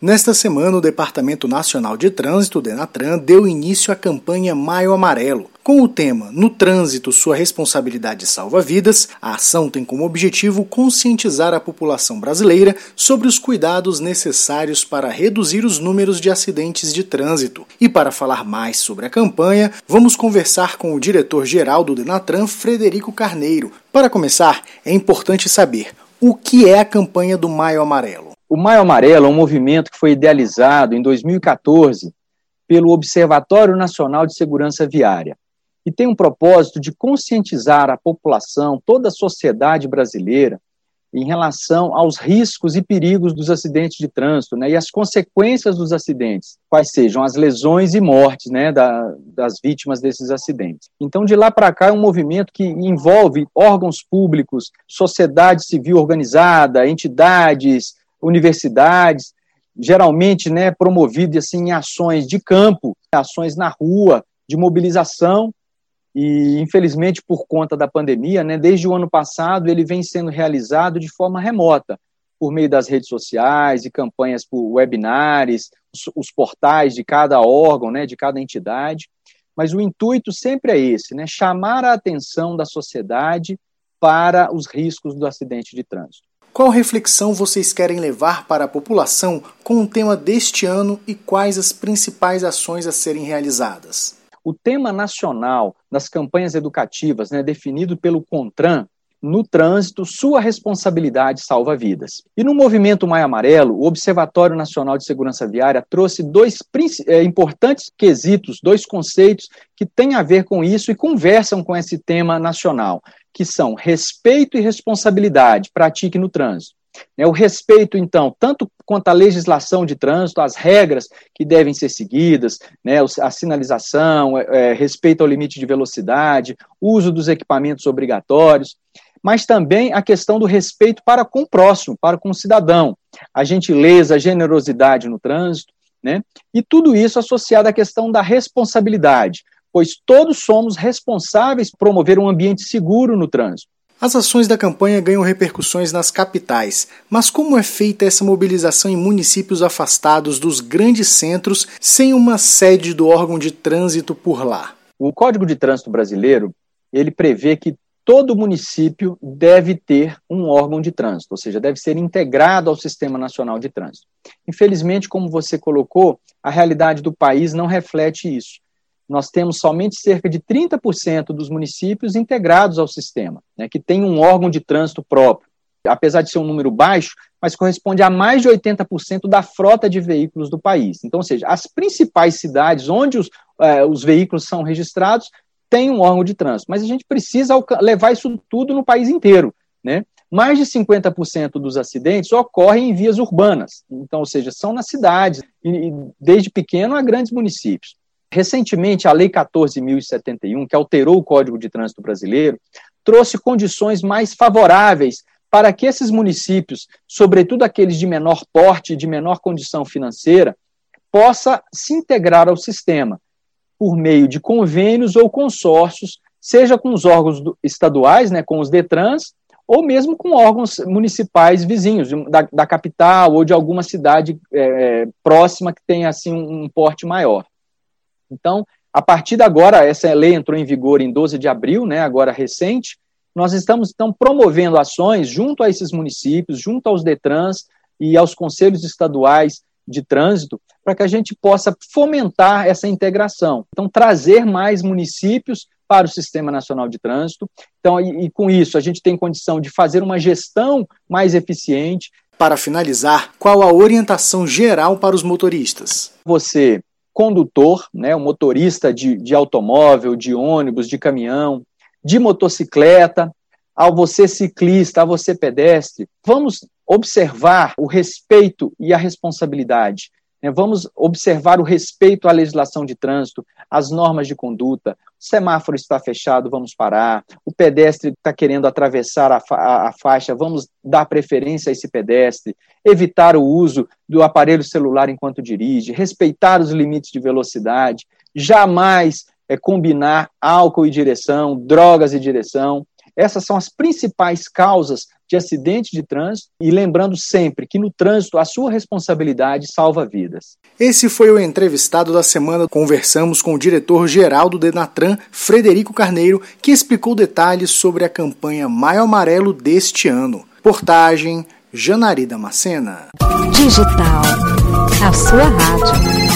Nesta semana, o Departamento Nacional de Trânsito, Denatran, deu início à campanha Maio Amarelo. Com o tema No Trânsito, sua responsabilidade salva vidas, a ação tem como objetivo conscientizar a população brasileira sobre os cuidados necessários para reduzir os números de acidentes de trânsito. E para falar mais sobre a campanha, vamos conversar com o diretor-geral do Denatran, Frederico Carneiro. Para começar, é importante saber o que é a campanha do Maio Amarelo. O Maio Amarelo é um movimento que foi idealizado em 2014 pelo Observatório Nacional de Segurança Viária e tem um propósito de conscientizar a população, toda a sociedade brasileira, em relação aos riscos e perigos dos acidentes de trânsito né, e as consequências dos acidentes, quais sejam as lesões e mortes né, da, das vítimas desses acidentes. Então, de lá para cá, é um movimento que envolve órgãos públicos, sociedade civil organizada, entidades, universidades, geralmente né, promovido assim, em ações de campo, ações na rua, de mobilização, e infelizmente por conta da pandemia, né, desde o ano passado ele vem sendo realizado de forma remota, por meio das redes sociais e campanhas por webinars, os, os portais de cada órgão, né, de cada entidade, mas o intuito sempre é esse, né, chamar a atenção da sociedade para os riscos do acidente de trânsito. Qual reflexão vocês querem levar para a população com o tema deste ano e quais as principais ações a serem realizadas? O tema nacional das campanhas educativas, né, definido pelo CONTRAN, no trânsito, sua responsabilidade salva vidas. E no movimento Maio Amarelo, o Observatório Nacional de Segurança Viária trouxe dois é, importantes quesitos, dois conceitos que têm a ver com isso e conversam com esse tema nacional, que são respeito e responsabilidade, pratique no trânsito. Né, o respeito, então, tanto quanto à legislação de trânsito, as regras que devem ser seguidas, né, a sinalização, é, é, respeito ao limite de velocidade, uso dos equipamentos obrigatórios, mas também a questão do respeito para com o próximo, para com o cidadão, a gentileza, a generosidade no trânsito, né, e tudo isso associado à questão da responsabilidade pois todos somos responsáveis por promover um ambiente seguro no trânsito. As ações da campanha ganham repercussões nas capitais, mas como é feita essa mobilização em municípios afastados dos grandes centros sem uma sede do órgão de trânsito por lá? O Código de Trânsito Brasileiro, ele prevê que todo município deve ter um órgão de trânsito, ou seja, deve ser integrado ao Sistema Nacional de Trânsito. Infelizmente, como você colocou, a realidade do país não reflete isso nós temos somente cerca de 30% dos municípios integrados ao sistema, né, que tem um órgão de trânsito próprio. Apesar de ser um número baixo, mas corresponde a mais de 80% da frota de veículos do país. Então, ou seja, as principais cidades onde os, eh, os veículos são registrados têm um órgão de trânsito, mas a gente precisa levar isso tudo no país inteiro. Né? Mais de 50% dos acidentes ocorrem em vias urbanas, então, ou seja, são nas cidades, e, desde pequeno a grandes municípios. Recentemente, a Lei 14.071, que alterou o Código de Trânsito Brasileiro, trouxe condições mais favoráveis para que esses municípios, sobretudo aqueles de menor porte de menor condição financeira, possa se integrar ao sistema por meio de convênios ou consórcios, seja com os órgãos estaduais, né, com os DETRANS, ou mesmo com órgãos municipais vizinhos da, da capital ou de alguma cidade é, próxima que tenha assim um porte maior. Então, a partir de agora, essa lei entrou em vigor em 12 de abril, né, agora recente, nós estamos então promovendo ações junto a esses municípios, junto aos DETRANS e aos conselhos estaduais de trânsito, para que a gente possa fomentar essa integração. Então, trazer mais municípios para o Sistema Nacional de Trânsito. Então, e, e com isso, a gente tem condição de fazer uma gestão mais eficiente. Para finalizar, qual a orientação geral para os motoristas? Você condutor, né, o motorista de, de automóvel, de ônibus, de caminhão, de motocicleta, ao você ciclista, a você pedestre. Vamos observar o respeito e a responsabilidade? Vamos observar o respeito à legislação de trânsito, às normas de conduta. O semáforo está fechado, vamos parar. O pedestre está querendo atravessar a, fa a, faixa, vamos dar preferência a esse pedestre. Evitar o uso do aparelho celular enquanto dirige, respeitar os limites de velocidade, jamais é, combinar álcool e direção, drogas e direção. Essas são as principais causas de acidente de trânsito e lembrando sempre que no trânsito a sua responsabilidade salva vidas. Esse foi o entrevistado da semana. Conversamos com o diretor-geral do Denatran, Frederico Carneiro, que explicou detalhes sobre a campanha Maio Amarelo deste ano. Portagem Janari Damascena. Digital. A sua rádio.